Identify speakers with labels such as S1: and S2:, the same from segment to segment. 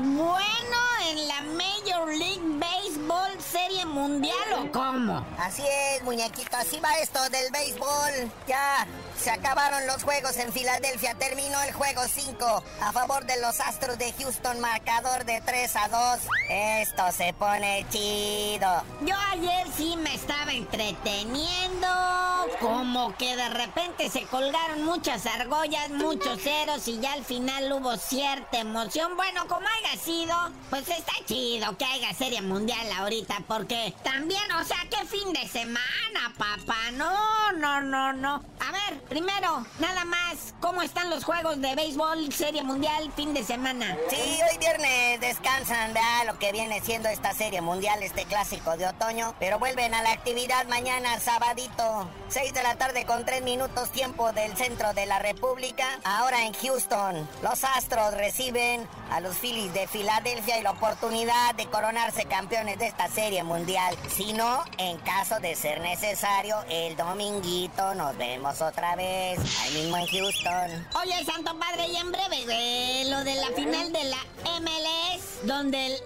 S1: bueno en la Major League Baseball Serie Mundial o cómo?
S2: Así es, muñequito, así va esto del béisbol. Ya se acabaron los juegos en Filadelfia, terminó el juego 5 a favor de los Astros de Houston, marcador de 3 a 2. Esto se pone chido.
S1: Yo ayer sí me estaba entreteniendo, como que de repente se colgaron muchas argollas, muchos ceros y ya al final hubo cierta emoción. Bueno, como haya sido, pues está chido que haya serie mundial ahorita, porque también, o sea, qué fin de semana, papá. No, no, no, no. A ver, primero, nada más, ¿cómo están los juegos de béisbol, serie mundial, fin de semana?
S2: Sí, hoy viernes descansan, ¿verdad? Lo que viene siendo esta serie mundial, este clásico de otoño, pero vuelven a la actividad mañana, sabadito, 6 de la tarde con 3 minutos tiempo del centro de la República. Ahora en Houston, los Astros reciben a los Phillies de Filadelfia y la oportunidad de coronarse campeones de esta serie mundial. Si no, en caso de ser necesario, el dominguito nos vemos otra vez, ahí mismo en Houston.
S1: Oye, Santo Padre, y en breve, eh, lo de la final de la MLS, donde el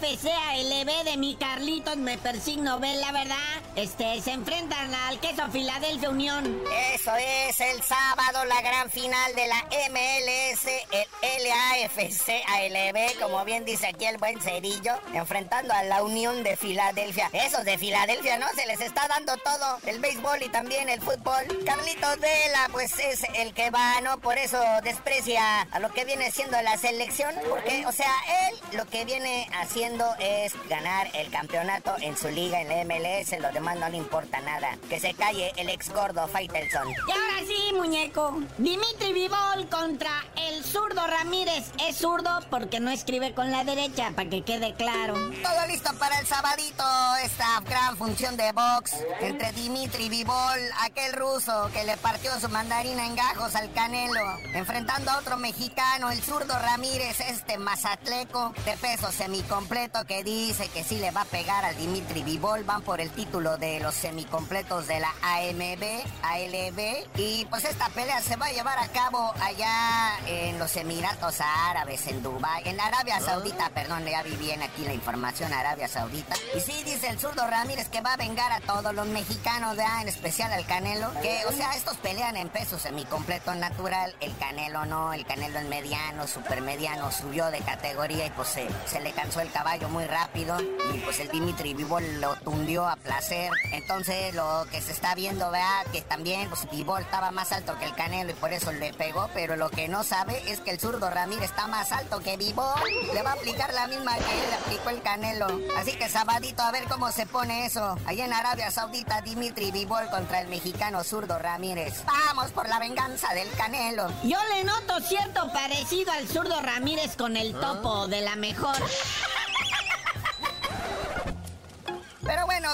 S1: LAFC ALB de mi Carlitos me persigno, ven la verdad, este, se enfrentan al queso Filadelfia Unión.
S2: Eso es el sábado, la gran final de la MLS, el LAFC ALB, como bien dice aquí el buen Cerillo, enfrentando a la Unión de Filadelfia. Esos de Filadelfia, ¿no? Se les está dando todo, el béisbol y también el fútbol. Carlitos Vela, pues es el que va, ¿no? Por eso desprecia a lo que viene siendo la selección, porque, o sea, él lo que viene haciendo es ganar el campeonato en su liga, en la MLS, lo demás no le importa nada. Que se calle el ex gordo Faitelson.
S1: Y ahora sí, muñeco, Dimitri Vivol contra el zurdo Ramírez. Es zurdo porque no escribe con la derecha, para que quede claro.
S2: Todo listo para el sabadito, esta gran función de box entre Dimitri Vivol, aquel ruso que le partió su mandarina en gajos al Canelo, enfrentando a otro mexicano, el zurdo Ramírez, este mazatleco de peso semicompleto que dice que sí le va a pegar al Dimitri Vivol, van por el título de los semicompletos de la AMB, ALB, y pues esta pelea se va a llevar a cabo allá los Emiratos Árabes, en Dubái, en Arabia Saudita, perdón, ya vi bien aquí la información, Arabia Saudita. Y sí, dice el zurdo Ramírez que va a vengar a todos los mexicanos, ¿verdad? en especial al Canelo, que, o sea, estos pelean en peso semicompleto natural, el Canelo no, el Canelo en mediano, super mediano, subió de categoría y pues se, se le cansó el caballo muy rápido y pues el Dimitri Vivol lo tundió a placer. Entonces lo que se está viendo, vea, que también pues Vivol estaba más alto que el Canelo y por eso le pegó, pero lo que no sabe es que el zurdo Ramírez está más alto que Vivol. Le va a aplicar la misma que él le aplicó el Canelo. Así que sabadito a ver cómo se pone eso. Allá en Arabia Saudita, Dimitri Vivol contra el mexicano zurdo Ramírez. Vamos por la venganza del Canelo.
S1: Yo le noto cierto parecido al zurdo Ramírez con el topo de la mejor.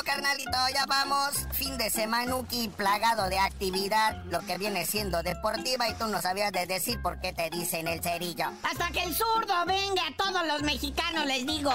S2: Carnalito, ya vamos. Fin de semanuki plagado de actividad, lo que viene siendo deportiva y tú no sabías de decir por qué te dicen el cerillo.
S1: Hasta que el zurdo venga, a todos los mexicanos les digo.